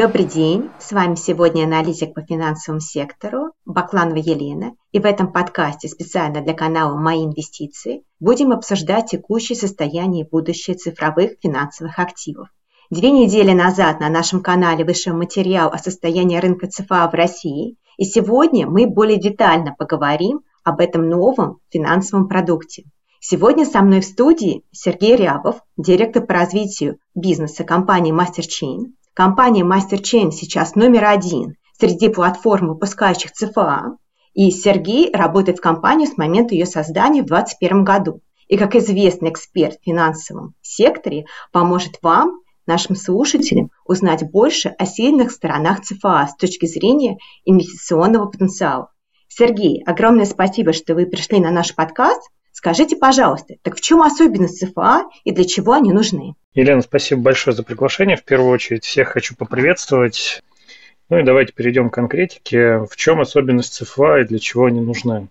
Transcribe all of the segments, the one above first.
Добрый день, с вами сегодня аналитик по финансовому сектору Бакланова Елена. И в этом подкасте специально для канала «Мои инвестиции» будем обсуждать текущее состояние и будущее цифровых финансовых активов. Две недели назад на нашем канале вышел материал о состоянии рынка ЦФА в России, и сегодня мы более детально поговорим об этом новом финансовом продукте. Сегодня со мной в студии Сергей Рябов, директор по развитию бизнеса компании MasterChain, Компания MasterChain сейчас номер один среди платформ, выпускающих ЦФА, и Сергей работает в компании с момента ее создания в 2021 году. И как известный эксперт в финансовом секторе поможет вам, нашим слушателям, узнать больше о сильных сторонах ЦФА с точки зрения инвестиционного потенциала. Сергей, огромное спасибо, что вы пришли на наш подкаст. Скажите, пожалуйста, так в чем особенность ЦФА и для чего они нужны? Елена, спасибо большое за приглашение. В первую очередь всех хочу поприветствовать. Ну и давайте перейдем к конкретике. В чем особенность ЦФА и для чего они нужны?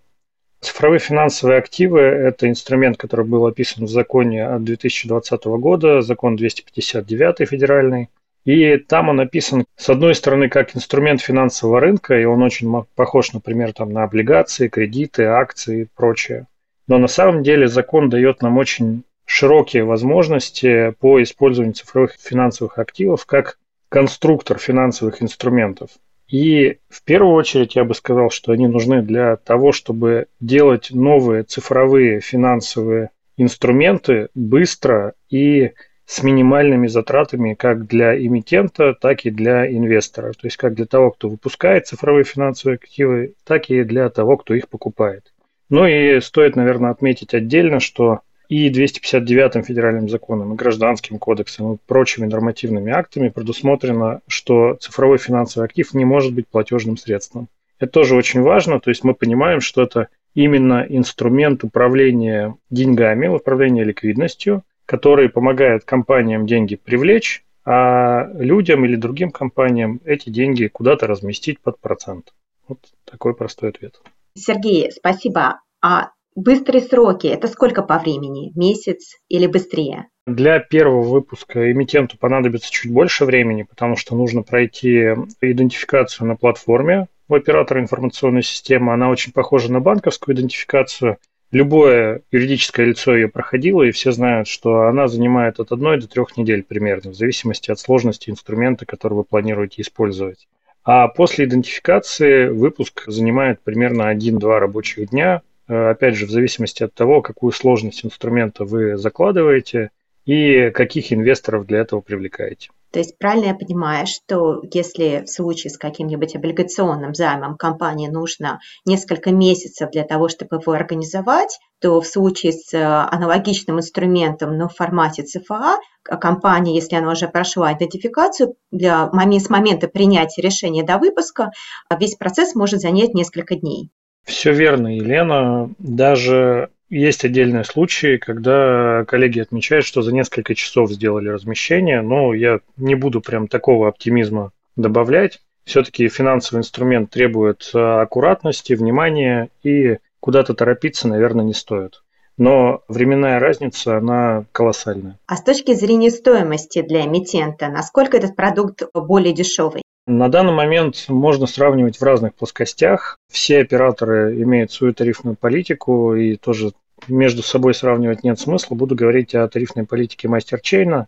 Цифровые финансовые активы – это инструмент, который был описан в законе от 2020 года, закон 259 федеральный. И там он описан, с одной стороны, как инструмент финансового рынка, и он очень похож, например, там, на облигации, кредиты, акции и прочее. Но на самом деле закон дает нам очень широкие возможности по использованию цифровых финансовых активов как конструктор финансовых инструментов. И в первую очередь я бы сказал, что они нужны для того, чтобы делать новые цифровые финансовые инструменты быстро и с минимальными затратами как для эмитента, так и для инвестора. То есть как для того, кто выпускает цифровые финансовые активы, так и для того, кто их покупает. Ну и стоит, наверное, отметить отдельно, что и 259 федеральным законом, и гражданским кодексом, и прочими нормативными актами предусмотрено, что цифровой финансовый актив не может быть платежным средством. Это тоже очень важно, то есть мы понимаем, что это именно инструмент управления деньгами, управления ликвидностью, который помогает компаниям деньги привлечь, а людям или другим компаниям эти деньги куда-то разместить под процент. Вот такой простой ответ. Сергей, спасибо. А быстрые сроки – это сколько по времени? Месяц или быстрее? Для первого выпуска эмитенту понадобится чуть больше времени, потому что нужно пройти идентификацию на платформе у оператора информационной системы. Она очень похожа на банковскую идентификацию. Любое юридическое лицо ее проходило, и все знают, что она занимает от одной до трех недель примерно, в зависимости от сложности инструмента, который вы планируете использовать. А после идентификации выпуск занимает примерно 1-2 рабочих дня, опять же, в зависимости от того, какую сложность инструмента вы закладываете и каких инвесторов для этого привлекаете. То есть правильно я понимаю, что если в случае с каким-нибудь облигационным займом компании нужно несколько месяцев для того, чтобы его организовать, то в случае с э, аналогичным инструментом, но в формате ЦФА, компания, если она уже прошла идентификацию, для, с момента принятия решения до выпуска весь процесс может занять несколько дней. Все верно, Елена. Даже есть отдельные случаи, когда коллеги отмечают, что за несколько часов сделали размещение, но я не буду прям такого оптимизма добавлять. Все-таки финансовый инструмент требует э, аккуратности, внимания, и куда-то торопиться, наверное, не стоит. Но временная разница, она колоссальная. А с точки зрения стоимости для эмитента, насколько этот продукт более дешевый? На данный момент можно сравнивать в разных плоскостях. Все операторы имеют свою тарифную политику и тоже между собой сравнивать нет смысла. Буду говорить о тарифной политике MasterChain.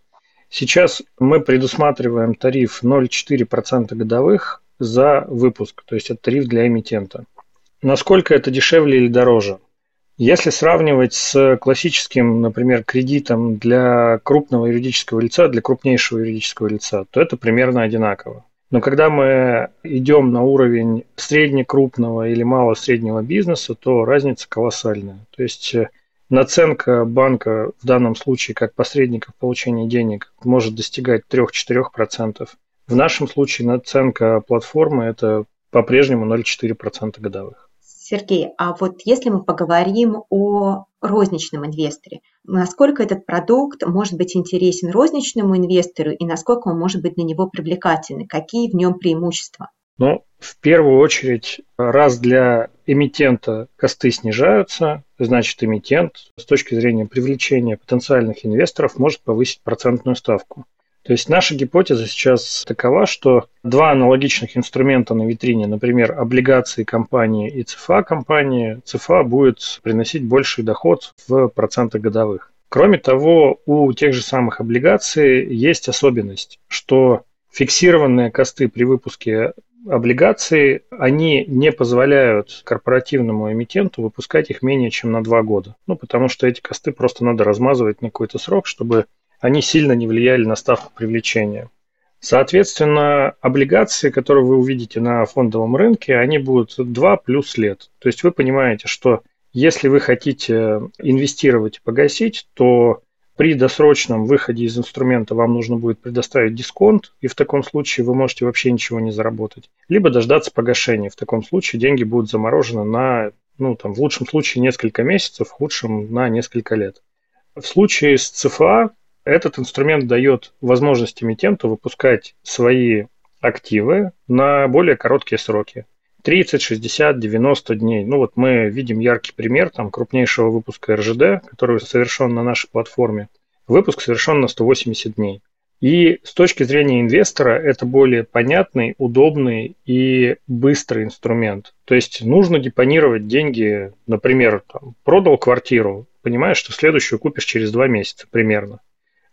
Сейчас мы предусматриваем тариф 0,4% годовых за выпуск, то есть это тариф для эмитента. Насколько это дешевле или дороже? Если сравнивать с классическим, например, кредитом для крупного юридического лица, для крупнейшего юридического лица, то это примерно одинаково. Но когда мы идем на уровень среднекрупного или мало-среднего бизнеса, то разница колоссальная. То есть э, наценка банка в данном случае как посредника в получении денег может достигать 3-4%. В нашем случае наценка платформы – это по-прежнему 0,4% годовых. Сергей, а вот если мы поговорим о розничном инвесторе, насколько этот продукт может быть интересен розничному инвестору и насколько он может быть для него привлекательный, какие в нем преимущества? Ну, в первую очередь, раз для эмитента косты снижаются, значит, эмитент с точки зрения привлечения потенциальных инвесторов может повысить процентную ставку. То есть наша гипотеза сейчас такова, что два аналогичных инструмента на витрине, например, облигации компании и ЦФА компании, ЦФА будет приносить больший доход в процентах годовых. Кроме того, у тех же самых облигаций есть особенность, что фиксированные косты при выпуске облигаций, они не позволяют корпоративному эмитенту выпускать их менее чем на два года. Ну, потому что эти косты просто надо размазывать на какой-то срок, чтобы они сильно не влияли на ставку привлечения. Соответственно, облигации, которые вы увидите на фондовом рынке, они будут 2 плюс лет. То есть вы понимаете, что если вы хотите инвестировать и погасить, то при досрочном выходе из инструмента вам нужно будет предоставить дисконт, и в таком случае вы можете вообще ничего не заработать. Либо дождаться погашения. В таком случае деньги будут заморожены на, ну, там, в лучшем случае несколько месяцев, в худшем на несколько лет. В случае с ЦФА этот инструмент дает возможность эмитенту выпускать свои активы на более короткие сроки. 30, 60, 90 дней. Ну вот мы видим яркий пример там крупнейшего выпуска РЖД, который совершен на нашей платформе. Выпуск совершен на 180 дней. И с точки зрения инвестора это более понятный, удобный и быстрый инструмент. То есть нужно депонировать деньги, например, там, продал квартиру, понимаешь, что следующую купишь через два месяца примерно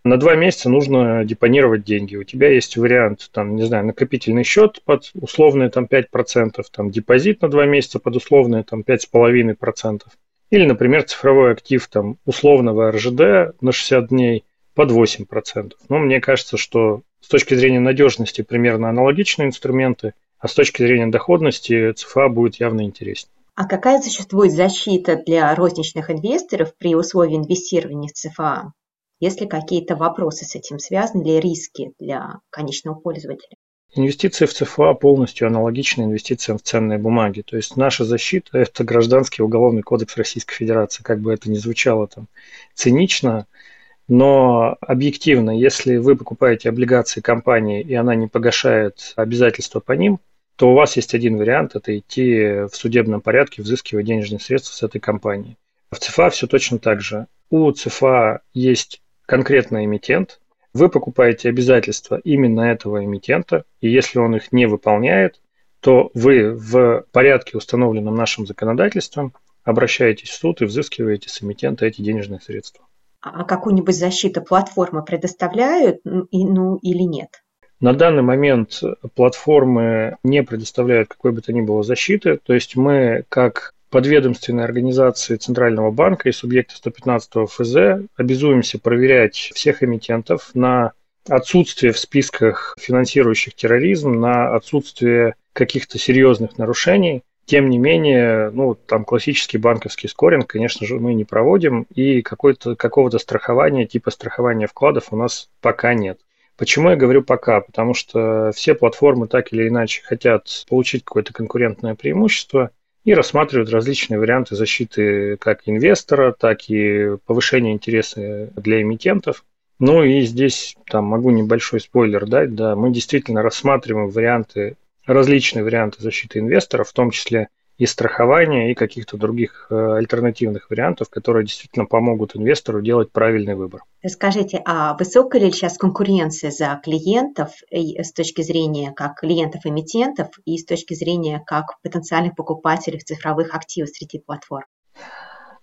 на два месяца нужно депонировать деньги. У тебя есть вариант, там, не знаю, накопительный счет под условные там 5%, там депозит на два месяца под условные там 5,5%. Или, например, цифровой актив там условного РЖД на 60 дней под 8%. Но мне кажется, что с точки зрения надежности примерно аналогичные инструменты, а с точки зрения доходности ЦФА будет явно интереснее. А какая существует защита для розничных инвесторов при условии инвестирования в ЦФА? Есть ли какие-то вопросы с этим связаны или риски для конечного пользователя? Инвестиции в ЦФА полностью аналогичны инвестициям в ценные бумаги. То есть наша защита – это гражданский уголовный кодекс Российской Федерации, как бы это ни звучало там цинично, но объективно, если вы покупаете облигации компании, и она не погашает обязательства по ним, то у вас есть один вариант – это идти в судебном порядке, взыскивать денежные средства с этой компании. В ЦФА все точно так же. У ЦФА есть конкретный эмитент, вы покупаете обязательства именно этого эмитента, и если он их не выполняет, то вы в порядке, установленном нашим законодательством, обращаетесь в суд и взыскиваете с эмитента эти денежные средства. А какую-нибудь защиту платформы предоставляют, ну или нет? На данный момент платформы не предоставляют какой бы то ни было защиты, то есть мы как подведомственной организации Центрального банка и субъекта 115 ФЗ обязуемся проверять всех эмитентов на отсутствие в списках финансирующих терроризм, на отсутствие каких-то серьезных нарушений. Тем не менее, ну, там классический банковский скоринг, конечно же, мы не проводим, и какого-то страхования, типа страхования вкладов у нас пока нет. Почему я говорю пока? Потому что все платформы так или иначе хотят получить какое-то конкурентное преимущество, и рассматривают различные варианты защиты как инвестора, так и повышения интереса для эмитентов. Ну и здесь там могу небольшой спойлер дать, да, мы действительно рассматриваем варианты, различные варианты защиты инвесторов, в том числе и страхования, и каких-то других э, альтернативных вариантов, которые действительно помогут инвестору делать правильный выбор. Скажите, а высокая ли сейчас конкуренция за клиентов с точки зрения как клиентов-эмитентов и с точки зрения как потенциальных покупателей цифровых активов среди платформ?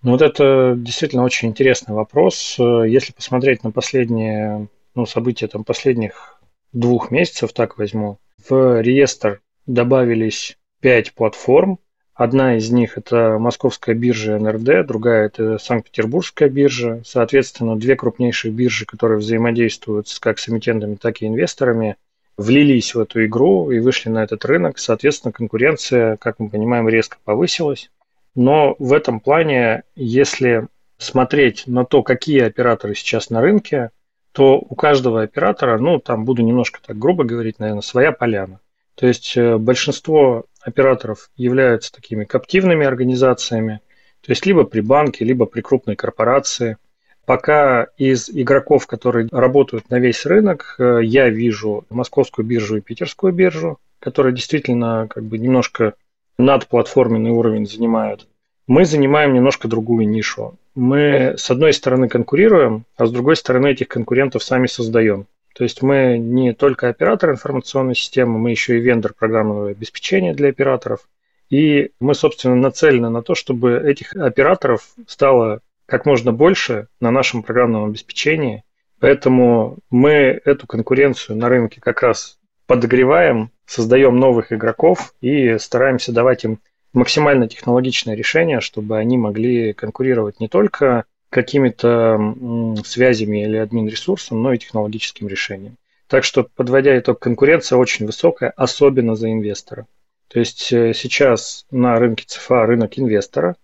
Ну вот это действительно очень интересный вопрос. Если посмотреть на последние ну, события там, последних двух месяцев, так возьму, в реестр добавились пять платформ, Одна из них – это московская биржа НРД, другая – это Санкт-Петербургская биржа. Соответственно, две крупнейшие биржи, которые взаимодействуют как с эмитентами, так и инвесторами, влились в эту игру и вышли на этот рынок. Соответственно, конкуренция, как мы понимаем, резко повысилась. Но в этом плане, если смотреть на то, какие операторы сейчас на рынке, то у каждого оператора, ну, там буду немножко так грубо говорить, наверное, своя поляна. То есть э, большинство операторов являются такими каптивными организациями, то есть либо при банке, либо при крупной корпорации. Пока из игроков, которые работают на весь рынок, э, я вижу московскую биржу и питерскую биржу, которые действительно как бы немножко надплатформенный уровень занимают. Мы занимаем немножко другую нишу. Мы, с одной стороны, конкурируем, а с другой стороны, этих конкурентов сами создаем. То есть мы не только оператор информационной системы, мы еще и вендор программного обеспечения для операторов. И мы, собственно, нацелены на то, чтобы этих операторов стало как можно больше на нашем программном обеспечении. Поэтому мы эту конкуренцию на рынке как раз подогреваем, создаем новых игроков и стараемся давать им максимально технологичное решение, чтобы они могли конкурировать не только какими-то связями или админ-ресурсом, но и технологическим решением. Так что, подводя итог, конкуренция очень высокая, особенно за инвестора. То есть э, сейчас на рынке ЦФА рынок инвестора,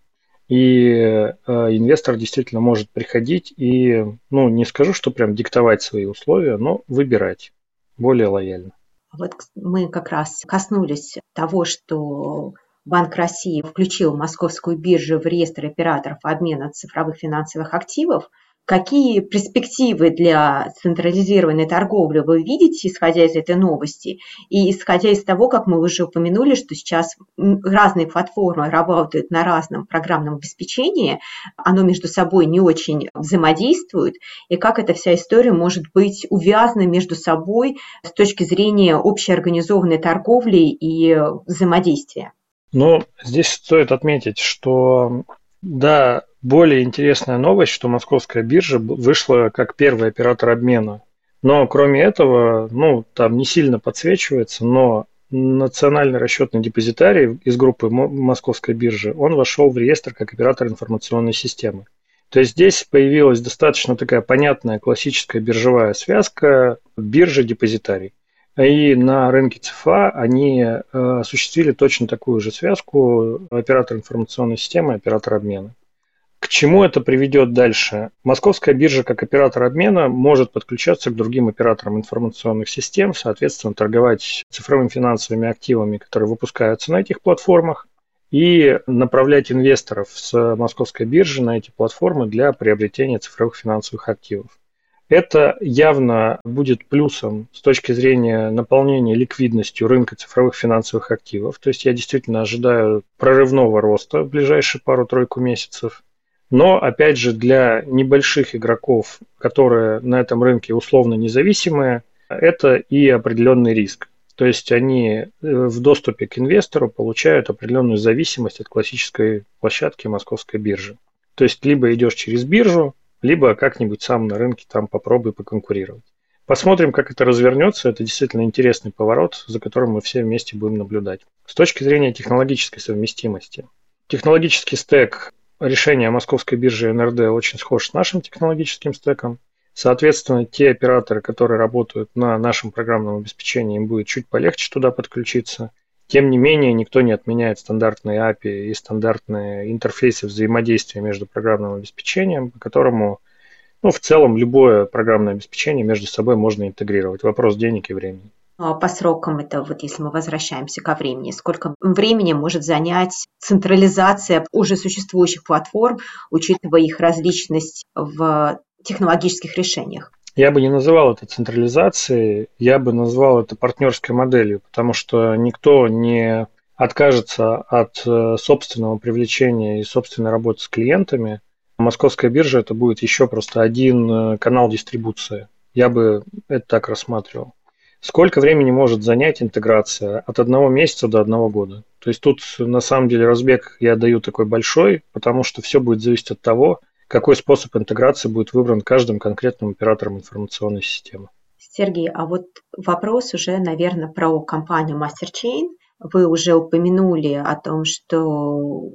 и э, инвестор действительно может приходить и, ну, не скажу, что прям диктовать свои условия, но выбирать более лояльно. Вот мы как раз коснулись того, что Банк России включил московскую биржу в реестр операторов обмена цифровых финансовых активов. Какие перспективы для централизированной торговли вы видите, исходя из этой новости? И исходя из того, как мы уже упомянули, что сейчас разные платформы работают на разном программном обеспечении, оно между собой не очень взаимодействует, и как эта вся история может быть увязана между собой с точки зрения общей организованной торговли и взаимодействия? Ну, здесь стоит отметить, что да, более интересная новость, что московская биржа вышла как первый оператор обмена. Но кроме этого, ну, там не сильно подсвечивается, но национальный расчетный депозитарий из группы Московской биржи, он вошел в реестр как оператор информационной системы. То есть здесь появилась достаточно такая понятная классическая биржевая связка биржа-депозитарий. И на рынке ЦФА они э, осуществили точно такую же связку оператор информационной системы и оператор обмена. К чему это приведет дальше? Московская биржа как оператор обмена может подключаться к другим операторам информационных систем, соответственно, торговать цифровыми финансовыми активами, которые выпускаются на этих платформах, и направлять инвесторов с московской биржи на эти платформы для приобретения цифровых финансовых активов. Это явно будет плюсом с точки зрения наполнения ликвидностью рынка цифровых финансовых активов. То есть я действительно ожидаю прорывного роста в ближайшие пару-тройку месяцев. Но, опять же, для небольших игроков, которые на этом рынке условно независимые, это и определенный риск. То есть они э, в доступе к инвестору получают определенную зависимость от классической площадки московской биржи. То есть либо идешь через биржу, либо как-нибудь сам на рынке там попробуй поконкурировать. Посмотрим, как это развернется. Это действительно интересный поворот, за которым мы все вместе будем наблюдать. С точки зрения технологической совместимости. Технологический стек решения московской биржи НРД очень схож с нашим технологическим стеком. Соответственно, те операторы, которые работают на нашем программном обеспечении, им будет чуть полегче туда подключиться. Тем не менее, никто не отменяет стандартные API и стандартные интерфейсы взаимодействия между программным обеспечением, по которому ну, в целом любое программное обеспечение между собой можно интегрировать. Вопрос денег и времени. А по срокам это вот если мы возвращаемся ко времени, сколько времени может занять централизация уже существующих платформ, учитывая их различность в технологических решениях? Я бы не называл это централизацией, я бы назвал это партнерской моделью, потому что никто не откажется от э, собственного привлечения и собственной работы с клиентами. Московская биржа это будет еще просто один э, канал дистрибуции. Я бы это так рассматривал. Сколько времени может занять интеграция? От одного месяца до одного года. То есть тут на самом деле разбег я даю такой большой, потому что все будет зависеть от того, какой способ интеграции будет выбран каждым конкретным оператором информационной системы. Сергей, а вот вопрос уже, наверное, про компанию MasterChain. Вы уже упомянули о том, что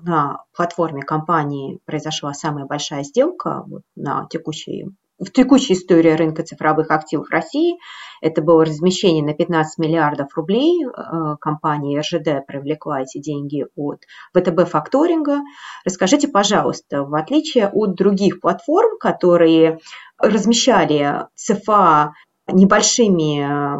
на платформе компании произошла самая большая сделка вот, на текущий в текущей истории рынка цифровых активов России. Это было размещение на 15 миллиардов рублей. Э, компания РЖД привлекла эти деньги от ВТБ факторинга. Расскажите, пожалуйста, в отличие от других платформ, которые размещали ЦФА небольшими э,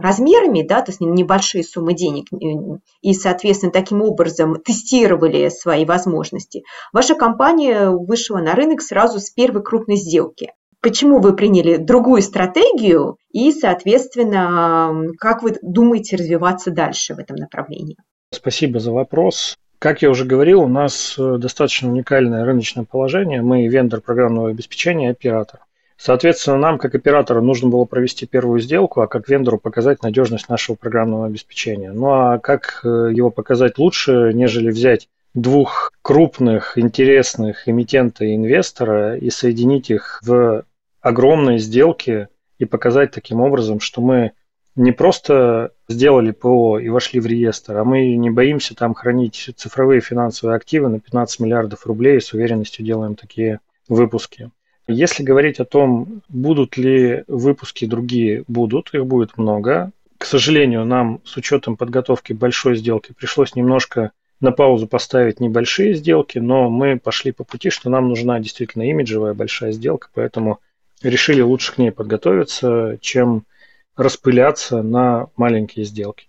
размерами, да, то есть небольшие суммы денег, э, и, соответственно, таким образом тестировали свои возможности. Ваша компания вышла на рынок сразу с первой крупной сделки почему вы приняли другую стратегию и, соответственно, как вы думаете развиваться дальше в этом направлении? Спасибо за вопрос. Как я уже говорил, у нас э, достаточно уникальное рыночное положение. Мы вендор программного обеспечения оператор. Соответственно, нам, как оператору, нужно было провести первую сделку, а как вендору показать надежность нашего программного обеспечения. Ну а как э, его показать лучше, нежели взять двух крупных, интересных эмитента и инвестора и соединить их в огромные сделки и показать таким образом, что мы не просто сделали ПО и вошли в реестр, а мы не боимся там хранить цифровые финансовые активы на 15 миллиардов рублей и с уверенностью делаем такие выпуски. Если говорить о том, будут ли выпуски другие, будут, их будет много. К сожалению, нам с учетом подготовки большой сделки пришлось немножко на паузу поставить небольшие сделки, но мы пошли по пути, что нам нужна действительно имиджевая большая сделка, поэтому решили лучше к ней подготовиться, чем распыляться на маленькие сделки.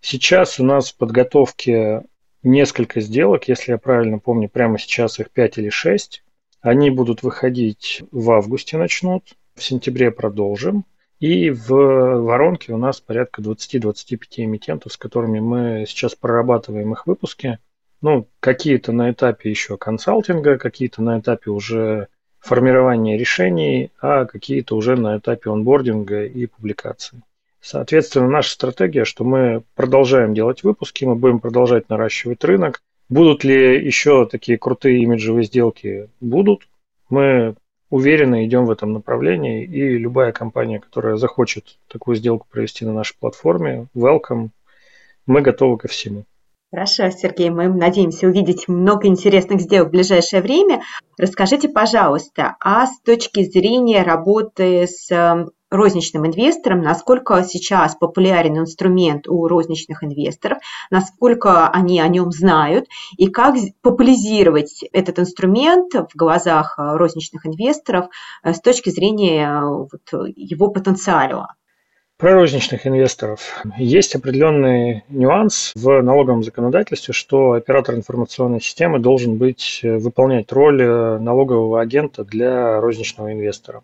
Сейчас у нас в подготовке несколько сделок, если я правильно помню, прямо сейчас их 5 или 6. Они будут выходить в августе начнут, в сентябре продолжим. И в воронке у нас порядка 20-25 эмитентов, с которыми мы сейчас прорабатываем их выпуски. Ну, какие-то на этапе еще консалтинга, какие-то на этапе уже формирования решений, а какие-то уже на этапе онбординга и публикации. Соответственно, наша стратегия, что мы продолжаем делать выпуски, мы будем продолжать наращивать рынок, Будут ли еще такие крутые имиджевые сделки? Будут. Мы уверенно идем в этом направлении, и любая компания, которая захочет такую сделку провести на нашей платформе, welcome, мы готовы ко всему. Хорошо, Сергей, мы надеемся увидеть много интересных сделок в ближайшее время. Расскажите, пожалуйста, а с точки зрения работы с эм, розничным инвесторам, насколько сейчас популярен инструмент у розничных инвесторов, насколько они о нем знают и как популяризировать этот инструмент в глазах э, розничных инвесторов э, с точки зрения э, вот, его потенциала. Про розничных инвесторов. Есть определенный нюанс в налоговом законодательстве, что оператор информационной системы должен быть, выполнять роль налогового агента для розничного инвестора.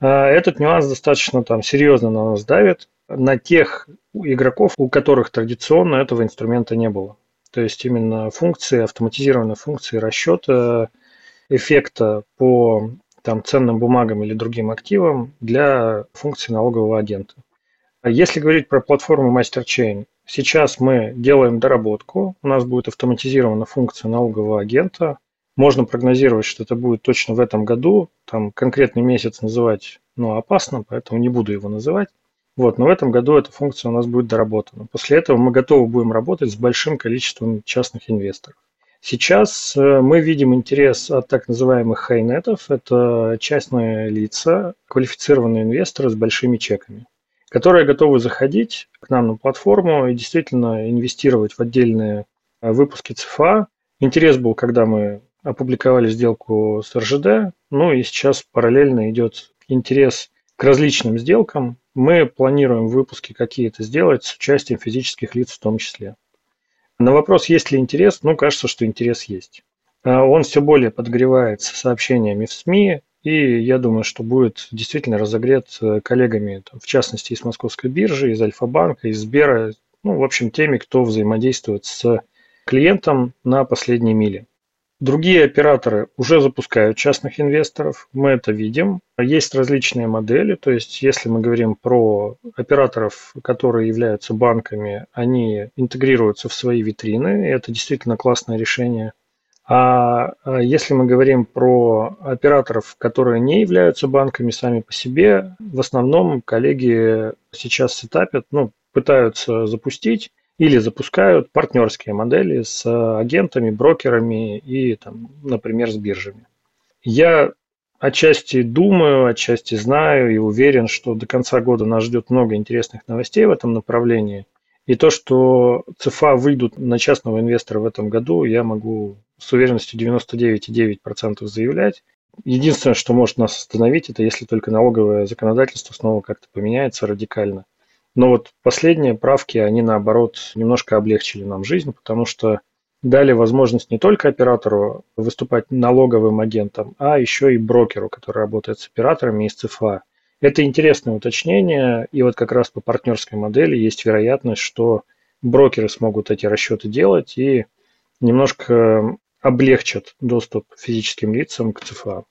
А, этот нюанс достаточно там серьезно на нас давит, на тех игроков, у которых традиционно этого инструмента не было. То есть именно функции, автоматизированные функции расчета эффекта по там, ценным бумагам или другим активам для функции налогового агента. Если говорить про платформу MasterChain, сейчас мы делаем доработку, у нас будет автоматизирована функция налогового агента, можно прогнозировать, что это будет точно в этом году. Там конкретный месяц называть ну, опасно, поэтому не буду его называть. Вот, но в этом году эта функция у нас будет доработана. После этого мы готовы будем работать с большим количеством частных инвесторов. Сейчас э, мы видим интерес от так называемых хайнетов. Это частные лица, квалифицированные инвесторы с большими чеками, которые готовы заходить к нам на платформу и действительно инвестировать в отдельные э, выпуски ЦФА. Интерес был, когда мы опубликовали сделку с РЖД, ну и сейчас параллельно идет интерес к различным сделкам. Мы планируем выпуски какие-то сделать с участием физических лиц в том числе. На вопрос, есть ли интерес, ну, кажется, что интерес есть. А он все более подогревается сообщениями в СМИ, и я думаю, что будет действительно разогрет э, коллегами, в частности, из Московской биржи, из Альфа-банка, из Сбера, ну, в общем, теми, кто взаимодействует с клиентом на последней миле. Другие операторы уже запускают частных инвесторов, мы это видим. Есть различные модели, то есть если мы говорим про операторов, которые являются банками, они интегрируются в свои витрины, это действительно классное решение. А, а если мы говорим про операторов, которые не являются банками сами по себе, в основном коллеги сейчас сетапят, ну, пытаются запустить или запускают партнерские модели с агентами, брокерами и, там, например, с биржами. Я отчасти думаю, отчасти знаю и уверен, что до конца года нас ждет много интересных новостей в этом направлении. И то, что ЦФА выйдут на частного инвестора в этом году, я могу с уверенностью 99,9% заявлять. Единственное, что может нас остановить, это если только налоговое законодательство снова как-то поменяется радикально. Но вот последние правки, они наоборот немножко облегчили нам жизнь, потому что дали возможность не только оператору выступать налоговым агентом, а еще и брокеру, который работает с операторами из ЦФА. Это интересное уточнение, и вот как раз по партнерской модели есть вероятность, что брокеры смогут эти расчеты делать и немножко облегчат доступ физическим лицам к ЦФА.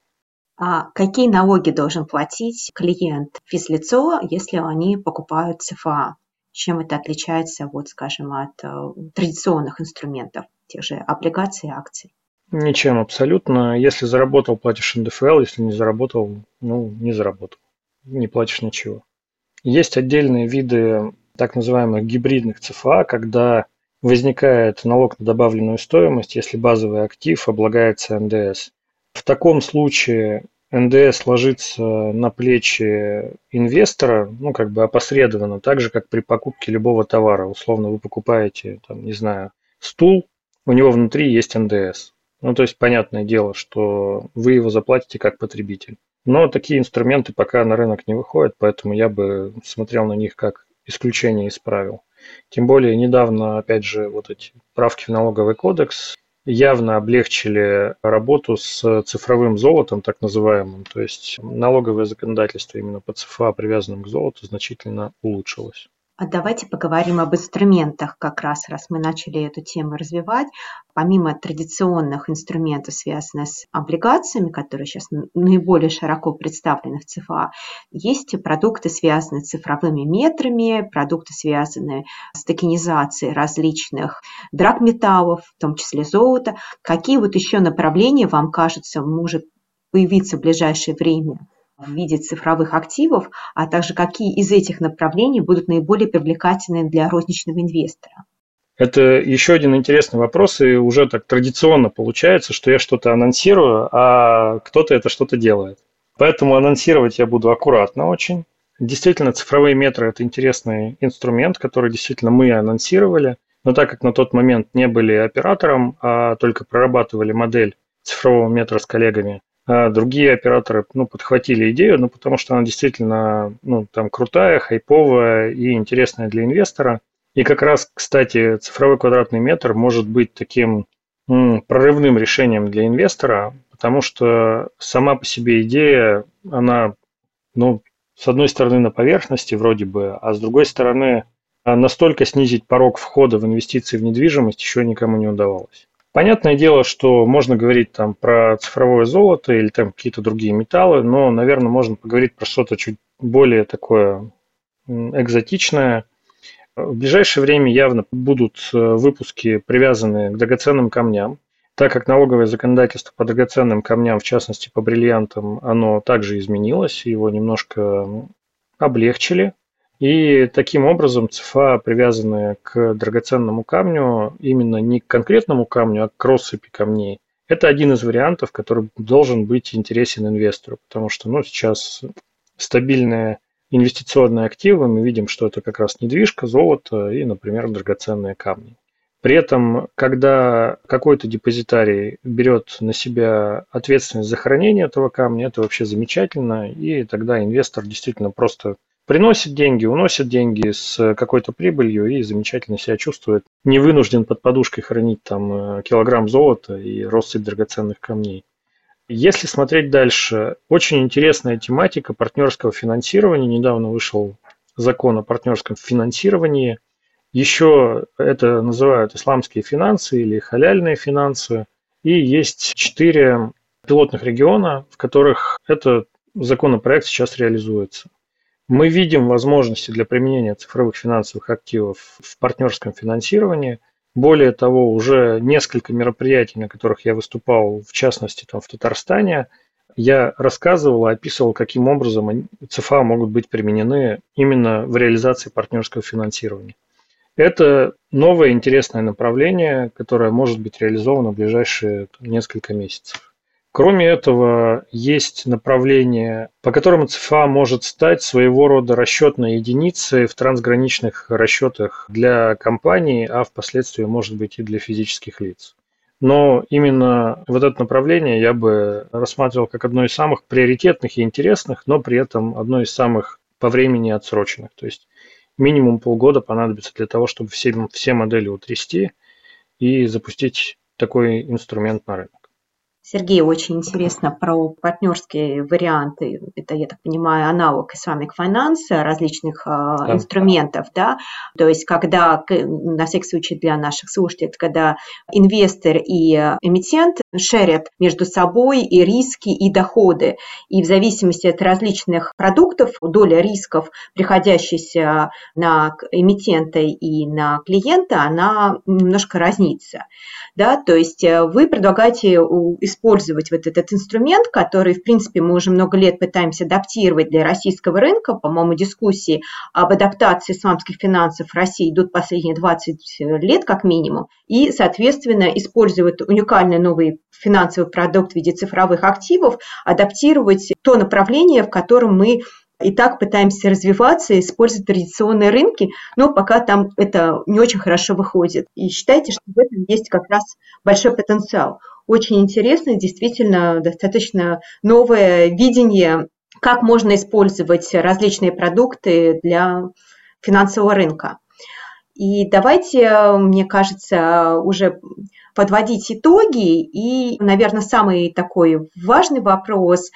А какие налоги должен платить клиент физлицо, если они покупают ЦФА? Чем это отличается, вот, скажем, от э, традиционных инструментов, тех же облигаций и акций? Ничем абсолютно. Если заработал, платишь НДФЛ, если не заработал, ну, не заработал. Не платишь ничего. Есть отдельные виды так называемых гибридных ЦФА, когда возникает налог на добавленную стоимость, если базовый актив облагается НДС. В таком случае НДС ложится на плечи инвестора, ну, как бы опосредованно, так же, как при покупке любого товара. Условно, вы покупаете, там, не знаю, стул, у него внутри есть НДС. Ну, то есть, понятное дело, что вы его заплатите как потребитель. Но такие инструменты пока на рынок не выходят, поэтому я бы смотрел на них как исключение из правил. Тем более недавно, опять же, вот эти правки в налоговый кодекс явно облегчили работу с цифровым золотом, так называемым. То есть налоговое законодательство именно по ЦФА, привязанным к золоту, значительно улучшилось. А давайте поговорим об инструментах как раз, раз мы начали эту тему развивать. Помимо традиционных инструментов, связанных с облигациями, которые сейчас наиболее широко представлены в ЦФА, есть продукты, связанные с цифровыми метрами, продукты, связанные с токенизацией различных драгметаллов, в том числе золота. Какие вот еще направления вам кажется может появиться в ближайшее время в виде цифровых активов, а также какие из этих направлений будут наиболее привлекательны для розничного инвестора? Это еще один интересный вопрос, и уже так традиционно получается, что я что-то анонсирую, а кто-то это что-то делает. Поэтому анонсировать я буду аккуратно очень. Действительно, цифровые метры – это интересный инструмент, который действительно мы анонсировали. Но так как на тот момент не были оператором, а только прорабатывали модель цифрового метра с коллегами, другие операторы ну, подхватили идею, ну, потому что она действительно ну, там, крутая, хайповая и интересная для инвестора. И как раз, кстати, цифровой квадратный метр может быть таким м, прорывным решением для инвестора, потому что сама по себе идея, она, ну, с одной стороны, на поверхности вроде бы, а с другой стороны, настолько снизить порог входа в инвестиции в недвижимость еще никому не удавалось. Понятное дело, что можно говорить там про цифровое золото или там какие-то другие металлы, но, наверное, можно поговорить про что-то чуть более такое экзотичное. В ближайшее время явно будут э, выпуски, привязанные к драгоценным камням, так как налоговое законодательство по драгоценным камням, в частности по бриллиантам, оно также изменилось, его немножко облегчили. И таким образом ЦФА, привязанные к драгоценному камню, именно не к конкретному камню, а к россыпи камней, это один из вариантов, который должен быть интересен инвестору, потому что ну, сейчас стабильные инвестиционные активы, мы видим, что это как раз недвижка, золото и, например, драгоценные камни. При этом, когда какой-то депозитарий берет на себя ответственность за хранение этого камня, это вообще замечательно, и тогда инвестор действительно просто приносит деньги, уносит деньги с какой-то прибылью и замечательно себя чувствует. Не вынужден под подушкой хранить там э, килограмм золота и россыпь драгоценных камней. Если смотреть дальше, очень интересная тематика партнерского финансирования. Недавно вышел закон о партнерском финансировании. Еще это называют исламские финансы или халяльные финансы. И есть четыре пилотных региона, в которых этот законопроект сейчас реализуется. Мы видим возможности для применения цифровых финансовых активов в партнерском финансировании. Более того, уже несколько мероприятий, на которых я выступал, в частности там, в Татарстане, я рассказывал описывал, каким образом ЦФА могут быть применены именно в реализации партнерского финансирования. Это новое интересное направление, которое может быть реализовано в ближайшие несколько месяцев. Кроме этого, есть направление, по которому ЦФА может стать своего рода расчетной единицей в трансграничных расчетах для компаний, а впоследствии, может быть, и для физических лиц. Но именно вот это направление я бы рассматривал как одно из самых приоритетных и интересных, но при этом одно из самых по времени отсроченных. То есть минимум полгода понадобится для того, чтобы все, все модели утрясти и запустить такой инструмент на рынок. Сергей, очень интересно про партнерские варианты. Это, я так понимаю, аналог Islamic Finance различных а, да. инструментов, да? То есть, когда, на всякий случай для наших слушателей, когда инвестор и эмитент шерят между собой и риски, и доходы. И в зависимости от различных продуктов, доля рисков, приходящаяся на эмитента и на клиента, она немножко разнится. Да? То есть, э, вы предлагаете использовать вот этот инструмент, который, в принципе, мы уже много лет пытаемся адаптировать для российского рынка. По-моему, дискуссии об адаптации исламских финансов в России идут последние 20 лет как минимум. И, соответственно, использовать уникальный новый финансовый продукт в виде цифровых активов, адаптировать то направление, в котором мы и так пытаемся развиваться, использовать традиционные рынки, но пока там это не очень хорошо выходит. И считайте, что в этом есть как раз большой потенциал очень интересно, действительно достаточно новое видение, как можно использовать различные продукты для финансового рынка. И давайте, мне кажется, уже подводить итоги. И, наверное, самый такой важный вопрос,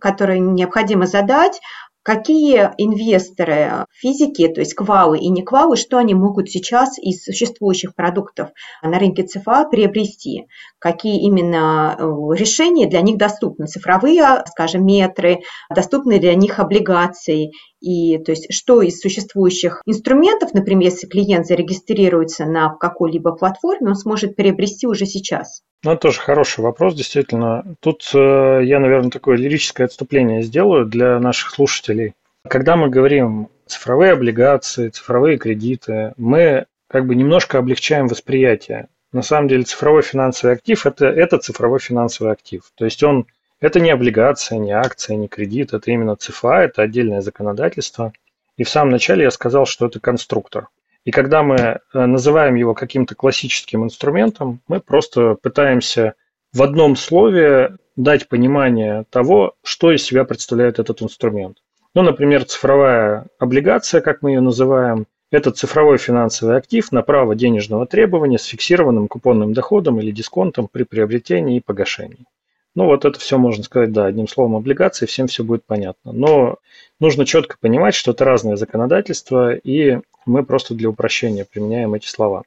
который необходимо задать, какие инвесторы физики, то есть квалы и не квалы, что они могут сейчас из существующих продуктов на рынке ЦФА приобрести, какие именно э, решения для них доступны, цифровые, скажем, метры, доступны для них облигации? И то есть что из существующих инструментов, например, если клиент зарегистрируется на какой-либо платформе, он сможет приобрести уже сейчас? Ну, тоже хороший вопрос, действительно. Тут э, я, наверное, такое лирическое отступление сделаю для наших слушателей. Когда мы говорим цифровые облигации, цифровые кредиты, мы как бы немножко облегчаем восприятие. На самом деле цифровой финансовый актив это, – это цифровой финансовый актив. То есть он это не облигация, не акция, не кредит, это именно ЦФА, это отдельное законодательство. И в самом начале я сказал, что это конструктор. И когда мы э, называем его каким-то классическим инструментом, мы просто пытаемся в одном слове дать понимание того, что из себя представляет этот инструмент. Ну, например, цифровая облигация, как мы ее называем, это цифровой финансовый актив на право денежного требования с фиксированным купонным доходом или дисконтом при приобретении и погашении. Ну, вот это все можно сказать, да, одним словом облигации, всем все будет понятно. Но нужно четко понимать, что это разное законодательство, и мы просто для упрощения применяем эти слова.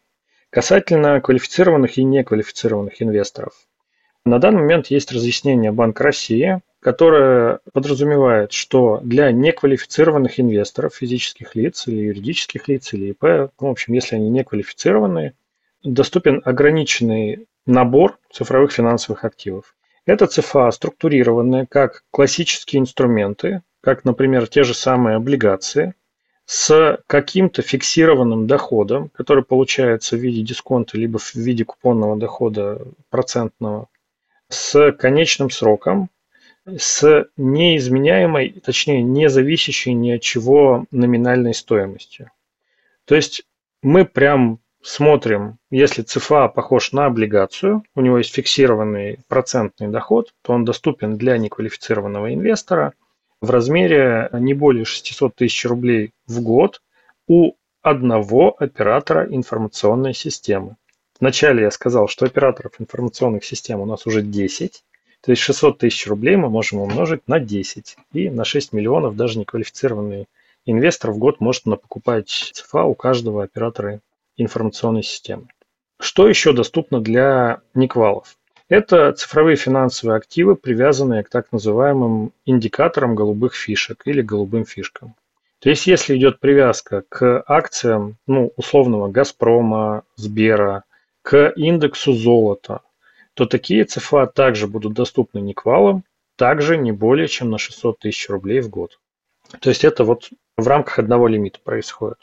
Касательно квалифицированных и неквалифицированных инвесторов. На данный момент есть разъяснение Банка России, которое подразумевает, что для неквалифицированных инвесторов, физических лиц или юридических лиц или ИП, ну, в общем, если они неквалифицированные, доступен ограниченный набор цифровых финансовых активов. Это ЦФА, структурированные как классические инструменты, как, например, те же самые облигации, с каким-то фиксированным доходом, который получается в виде дисконта либо в виде купонного дохода процентного, с конечным сроком, с неизменяемой, точнее, не зависящей ни от чего номинальной стоимостью. То есть мы прям смотрим, если ЦФА похож на облигацию, у него есть фиксированный процентный доход, то он доступен для неквалифицированного инвестора в размере не более 600 тысяч рублей в год у одного оператора информационной системы. Вначале я сказал, что операторов информационных систем у нас уже 10, то есть 600 тысяч рублей мы можем умножить на 10. И на 6 миллионов даже неквалифицированный инвестор в год может покупать ЦФА у каждого оператора информационной системы. Что еще доступно для никвалов? Это цифровые финансовые активы, привязанные к так называемым индикаторам голубых фишек или голубым фишкам. То есть, если идет привязка к акциям, ну, условного Газпрома, Сбера, к индексу золота, то такие ЦФА также будут доступны Никвалам, также не более чем на 600 тысяч рублей в год. То есть это вот в рамках одного лимита происходит.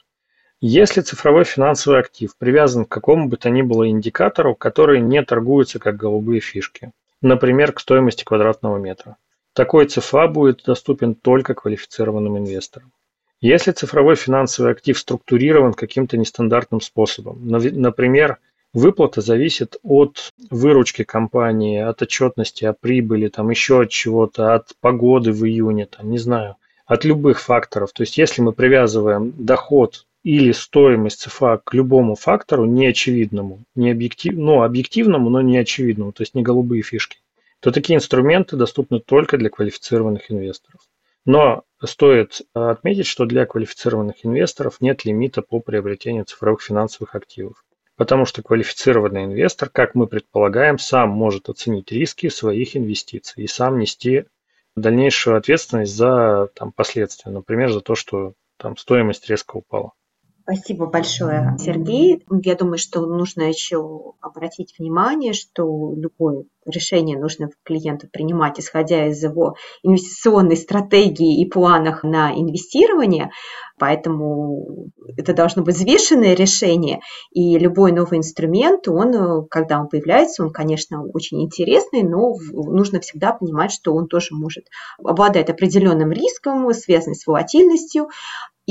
Если цифровой финансовый актив привязан к какому бы то ни было индикатору, который не торгуется как голубые фишки, например, к стоимости квадратного метра, такой ЦФА будет доступен только квалифицированным инвесторам. Если цифровой финансовый актив структурирован каким-то нестандартным способом, например, выплата зависит от выручки компании, от отчетности о прибыли, там еще от чего-то, от погоды в июне, там, не знаю, от любых факторов. То есть если мы привязываем доход или стоимость ЦФА к любому фактору неочевидному, не объектив, ну, объективному, но не очевидному, то есть не голубые фишки, то такие инструменты доступны только для квалифицированных инвесторов. Но стоит отметить, что для квалифицированных инвесторов нет лимита по приобретению цифровых финансовых активов. Потому что квалифицированный инвестор, как мы предполагаем, сам может оценить риски своих инвестиций и сам нести дальнейшую ответственность за там, последствия, например, за то, что там стоимость резко упала. Спасибо большое, Сергей. Я думаю, что нужно еще обратить внимание, что любое решение нужно клиенту принимать, исходя из его инвестиционной стратегии и планах на инвестирование. Поэтому это должно быть взвешенное решение. И любой новый инструмент, он, когда он появляется, он, конечно, очень интересный, но нужно всегда понимать, что он тоже может обладать определенным риском, связанным с волатильностью,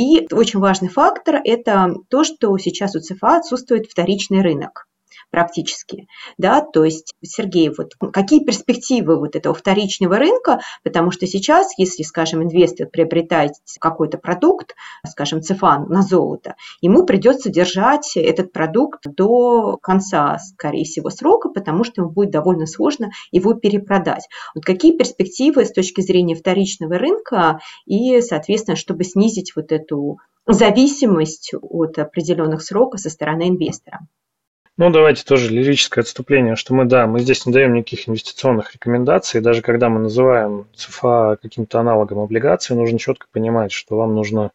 и очень важный фактор – это то, что сейчас у ЦФА отсутствует вторичный рынок практически, да, то есть, Сергей, вот какие перспективы вот этого вторичного рынка, потому что сейчас, если, скажем, инвестор приобретает какой-то продукт, скажем, цифан на золото, ему придется держать этот продукт до конца, скорее всего, срока, потому что ему будет довольно сложно его перепродать. Вот какие перспективы с точки зрения вторичного рынка и, соответственно, чтобы снизить вот эту зависимость от определенных сроков со стороны инвестора? Ну, давайте тоже лирическое отступление, что мы, да, мы здесь не даем никаких инвестиционных рекомендаций. Даже когда мы называем ЦФА каким-то аналогом облигаций, нужно четко понимать, что вам нужно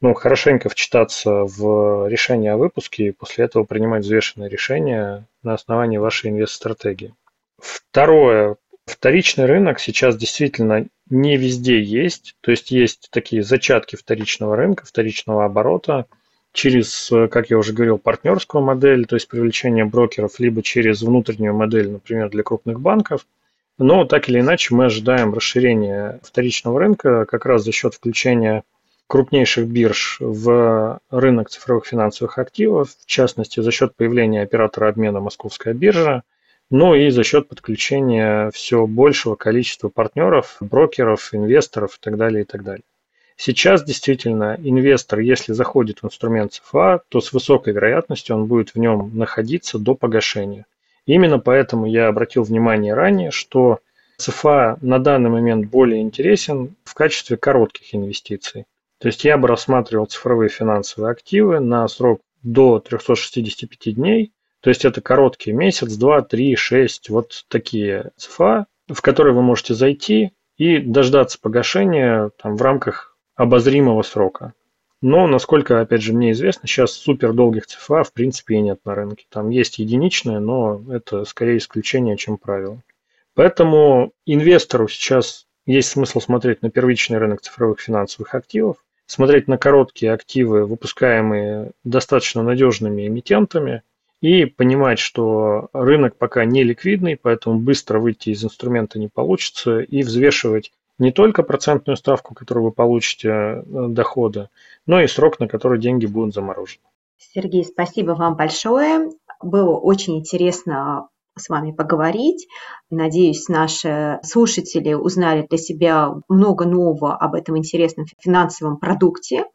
ну, хорошенько вчитаться в решение о выпуске и после этого принимать взвешенное решение на основании вашей инвест-стратегии. Второе. Вторичный рынок сейчас действительно не везде есть. То есть есть такие зачатки вторичного рынка, вторичного оборота – через, как я уже говорил, партнерскую модель, то есть привлечение брокеров, либо через внутреннюю модель, например, для крупных банков. Но так или иначе мы ожидаем расширения вторичного рынка как раз за счет включения крупнейших бирж в рынок цифровых финансовых активов, в частности за счет появления оператора обмена Московская биржа, ну и за счет подключения все большего количества партнеров, брокеров, инвесторов и так далее, и так далее. Сейчас действительно инвестор, если заходит в инструмент ЦФА, то с высокой вероятностью он будет в нем находиться до погашения. Именно поэтому я обратил внимание ранее, что ЦФА на данный момент более интересен в качестве коротких инвестиций. То есть я бы рассматривал цифровые финансовые активы на срок до 365 дней, то есть это короткий месяц, два, три, шесть, вот такие ЦФА, в которые вы можете зайти и дождаться погашения там, в рамках обозримого срока. Но, насколько, опять же, мне известно, сейчас супер долгих ЦФА в принципе и нет на рынке. Там есть единичные, но это скорее исключение, чем правило. Поэтому инвестору сейчас есть смысл смотреть на первичный рынок цифровых финансовых активов, смотреть на короткие активы, выпускаемые достаточно надежными эмитентами, и понимать, что рынок пока не ликвидный, поэтому быстро выйти из инструмента не получится, и взвешивать не только процентную ставку, которую вы получите э, дохода, но и срок, на который деньги будут заморожены. Сергей, спасибо вам большое. Было очень интересно с вами поговорить. Надеюсь, наши слушатели узнали для себя много нового об этом интересном финансовом продукте.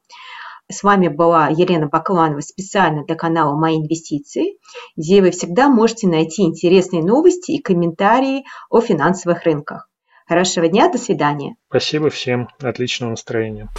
С вами была Елена Бакланова специально для канала «Мои инвестиции», где вы всегда можете найти интересные новости и комментарии о финансовых рынках. Хорошего дня, до свидания. Спасибо всем, отличного настроения.